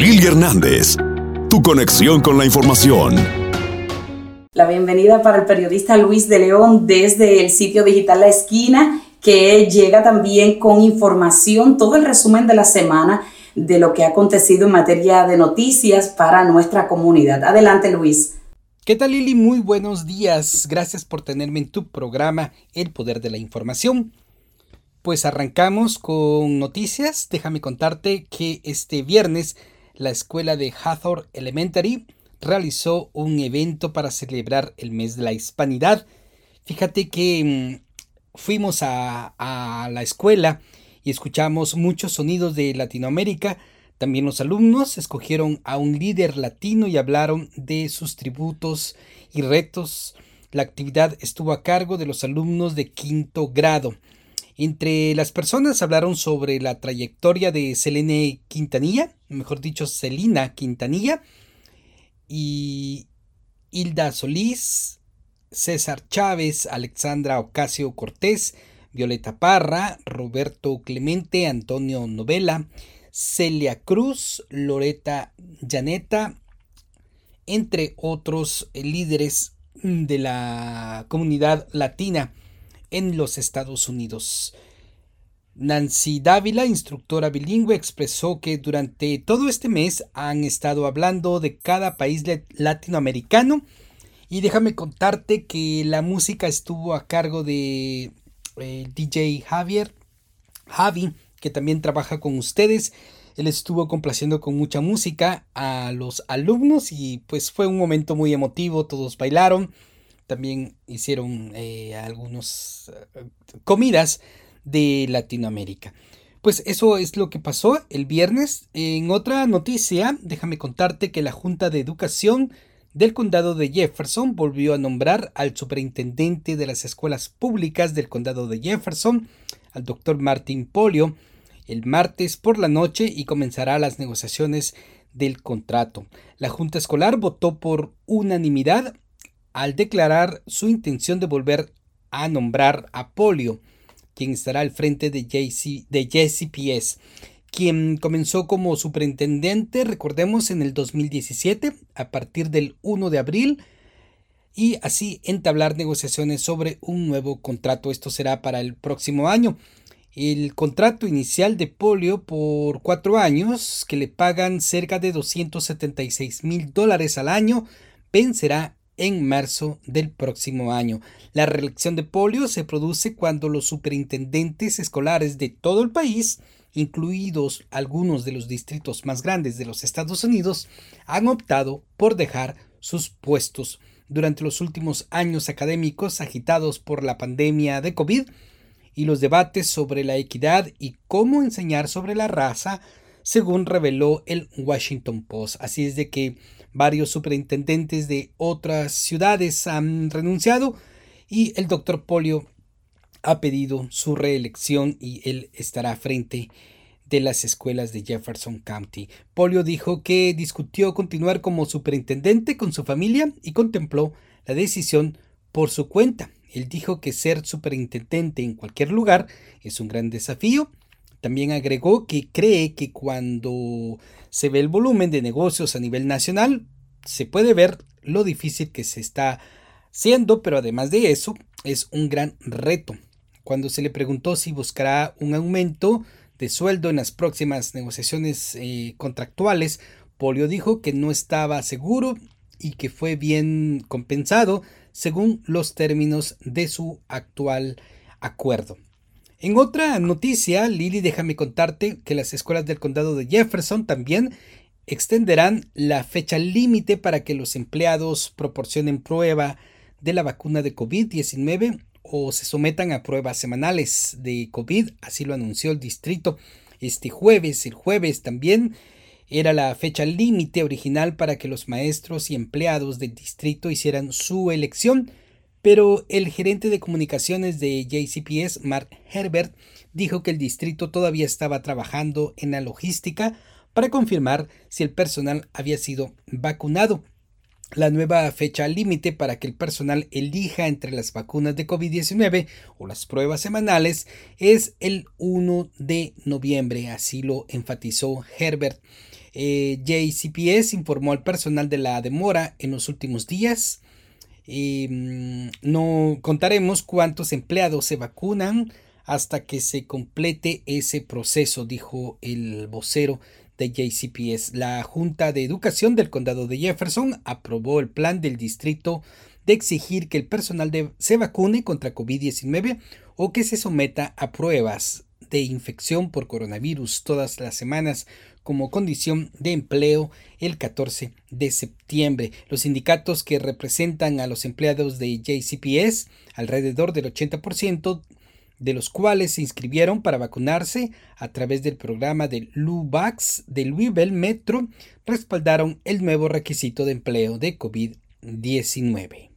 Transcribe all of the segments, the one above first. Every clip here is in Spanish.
Lili Hernández, tu conexión con la información. La bienvenida para el periodista Luis de León desde el sitio digital La Esquina, que llega también con información, todo el resumen de la semana de lo que ha acontecido en materia de noticias para nuestra comunidad. Adelante, Luis. ¿Qué tal Lili? Muy buenos días. Gracias por tenerme en tu programa El Poder de la Información. Pues arrancamos con noticias. Déjame contarte que este viernes la escuela de Hathor Elementary realizó un evento para celebrar el mes de la hispanidad. Fíjate que mm, fuimos a, a la escuela y escuchamos muchos sonidos de Latinoamérica. También los alumnos escogieron a un líder latino y hablaron de sus tributos y retos. La actividad estuvo a cargo de los alumnos de quinto grado. Entre las personas hablaron sobre la trayectoria de Selene Quintanilla, mejor dicho, Celina Quintanilla, y Hilda Solís, César Chávez, Alexandra Ocasio Cortés, Violeta Parra, Roberto Clemente, Antonio Novela, Celia Cruz, Loreta Llaneta, entre otros líderes de la comunidad latina en los Estados Unidos. Nancy Dávila, instructora bilingüe, expresó que durante todo este mes han estado hablando de cada país latinoamericano y déjame contarte que la música estuvo a cargo de eh, DJ Javier Javi, que también trabaja con ustedes. Él estuvo complaciendo con mucha música a los alumnos y pues fue un momento muy emotivo, todos bailaron también hicieron eh, algunas eh, comidas de Latinoamérica. Pues eso es lo que pasó el viernes. En otra noticia, déjame contarte que la Junta de Educación del Condado de Jefferson volvió a nombrar al superintendente de las escuelas públicas del Condado de Jefferson, al doctor Martin Polio, el martes por la noche y comenzará las negociaciones del contrato. La Junta Escolar votó por unanimidad al declarar su intención de volver a nombrar a Polio, quien estará al frente de, de JCPS, quien comenzó como superintendente, recordemos, en el 2017, a partir del 1 de abril, y así entablar negociaciones sobre un nuevo contrato. Esto será para el próximo año. El contrato inicial de Polio por cuatro años, que le pagan cerca de 276 mil dólares al año, vencerá en marzo del próximo año. La reelección de polio se produce cuando los superintendentes escolares de todo el país, incluidos algunos de los distritos más grandes de los Estados Unidos, han optado por dejar sus puestos. Durante los últimos años académicos agitados por la pandemia de COVID y los debates sobre la equidad y cómo enseñar sobre la raza, según reveló el Washington Post. Así es de que Varios superintendentes de otras ciudades han renunciado y el doctor Polio ha pedido su reelección y él estará frente de las escuelas de Jefferson County. Polio dijo que discutió continuar como superintendente con su familia y contempló la decisión por su cuenta. Él dijo que ser superintendente en cualquier lugar es un gran desafío. También agregó que cree que cuando se ve el volumen de negocios a nivel nacional, se puede ver lo difícil que se está siendo, pero además de eso, es un gran reto. Cuando se le preguntó si buscará un aumento de sueldo en las próximas negociaciones eh, contractuales, Polio dijo que no estaba seguro y que fue bien compensado según los términos de su actual acuerdo. En otra noticia, Lili, déjame contarte que las escuelas del condado de Jefferson también extenderán la fecha límite para que los empleados proporcionen prueba de la vacuna de COVID-19 o se sometan a pruebas semanales de COVID, así lo anunció el distrito este jueves. El jueves también era la fecha límite original para que los maestros y empleados del distrito hicieran su elección, pero el gerente de comunicaciones de JCPS, Mark Herbert, dijo que el distrito todavía estaba trabajando en la logística para confirmar si el personal había sido vacunado. La nueva fecha límite para que el personal elija entre las vacunas de COVID-19 o las pruebas semanales es el 1 de noviembre, así lo enfatizó Herbert. Eh, JCPS informó al personal de la demora en los últimos días. Mm, no contaremos cuántos empleados se vacunan hasta que se complete ese proceso, dijo el vocero de JCPS. La Junta de Educación del Condado de Jefferson aprobó el plan del distrito de exigir que el personal se vacune contra COVID-19 o que se someta a pruebas de infección por coronavirus todas las semanas como condición de empleo el 14 de septiembre. Los sindicatos que representan a los empleados de JCPS, alrededor del 80%, de los cuales se inscribieron para vacunarse a través del programa de LUVAX de Louisville Metro, respaldaron el nuevo requisito de empleo de COVID-19.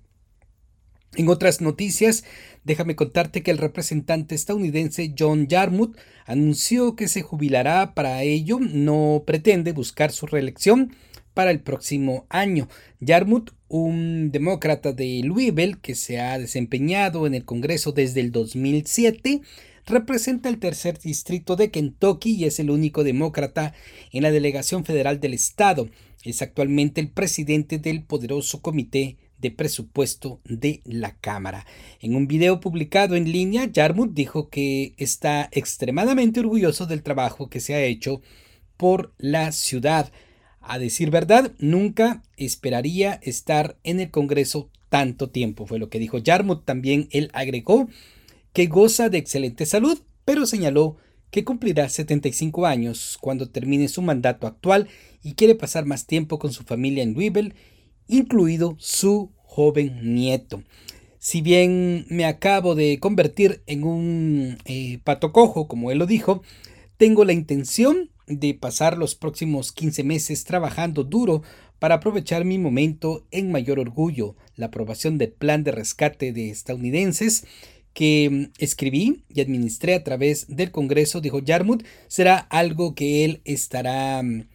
En otras noticias, déjame contarte que el representante estadounidense John Yarmouth anunció que se jubilará. Para ello, no pretende buscar su reelección para el próximo año. Yarmouth, un demócrata de Louisville que se ha desempeñado en el Congreso desde el 2007, representa el tercer distrito de Kentucky y es el único demócrata en la delegación federal del estado. Es actualmente el presidente del poderoso comité de presupuesto de la Cámara. En un video publicado en línea, Yarmouth dijo que está extremadamente orgulloso del trabajo que se ha hecho por la ciudad. A decir verdad, nunca esperaría estar en el Congreso tanto tiempo, fue lo que dijo Yarmouth. También él agregó que goza de excelente salud, pero señaló que cumplirá 75 años cuando termine su mandato actual y quiere pasar más tiempo con su familia en Louisville, incluido su joven nieto. Si bien me acabo de convertir en un eh, pato cojo, como él lo dijo, tengo la intención de pasar los próximos 15 meses trabajando duro para aprovechar mi momento en mayor orgullo, la aprobación del plan de rescate de estadounidenses que mm, escribí y administré a través del Congreso, dijo Yarmouth, será algo que él estará mm,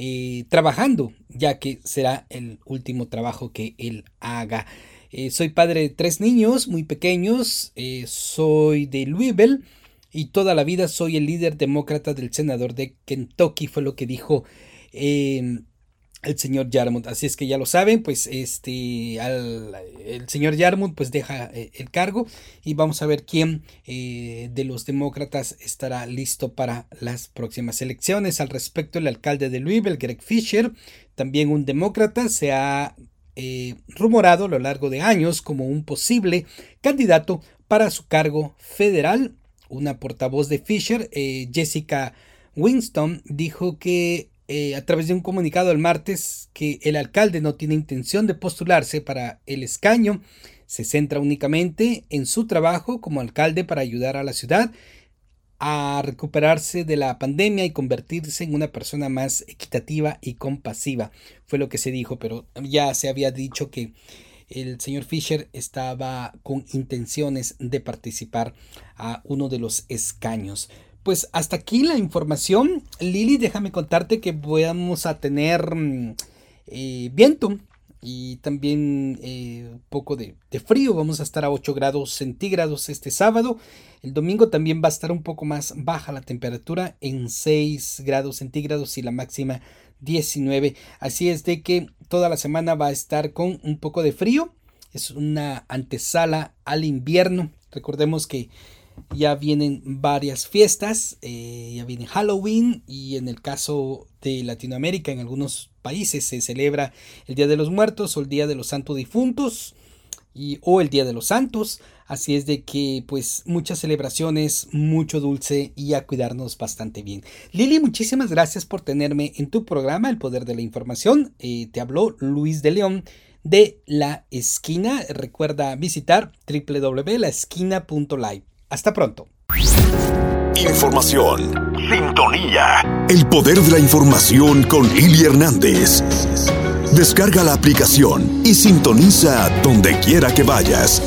eh, trabajando, ya que será el último trabajo que él haga. Eh, soy padre de tres niños muy pequeños, eh, soy de Louisville y toda la vida soy el líder demócrata del senador de Kentucky, fue lo que dijo em, el señor Yarmouth. Así es que ya lo saben, pues este, el señor Yarmouth pues deja eh, el cargo y vamos a ver quién eh, de los demócratas estará listo para las próximas elecciones. Al respecto, el alcalde de Louisville, Greg Fisher, también un demócrata, se ha eh, rumorado a lo largo de años como un posible candidato para su cargo federal una portavoz de Fisher, eh, Jessica Winston, dijo que eh, a través de un comunicado el martes que el alcalde no tiene intención de postularse para el escaño, se centra únicamente en su trabajo como alcalde para ayudar a la ciudad a recuperarse de la pandemia y convertirse en una persona más equitativa y compasiva. Fue lo que se dijo, pero ya se había dicho que el señor Fisher estaba con intenciones de participar a uno de los escaños. Pues hasta aquí la información. Lili, déjame contarte que vamos a tener mm, eh, viento y también eh, un poco de, de, frío. Vamos a estar a 8 grados centígrados este sábado. El domingo también va a estar un poco más baja la temperatura en 6 grados centígrados y la máxima 19. Así es de que toda la semana va a estar con un poco de frío. Es una antesala al invierno. Recordemos que ya vienen varias fiestas, eh, ya viene Halloween y en el caso de Latinoamérica, en algunos países se celebra el Día de los Muertos o el Día de los Santos Difuntos y, o el Día de los Santos. Así es de que pues muchas celebraciones, mucho dulce y a cuidarnos bastante bien. Lili, muchísimas gracias por tenerme en tu programa El Poder de la Información. Eh, te habló Luis de León de La Esquina. Recuerda visitar www.laesquina.live. Hasta pronto. Información. Sintonía. El poder de la información con Lili Hernández. Descarga la aplicación y sintoniza donde quiera que vayas.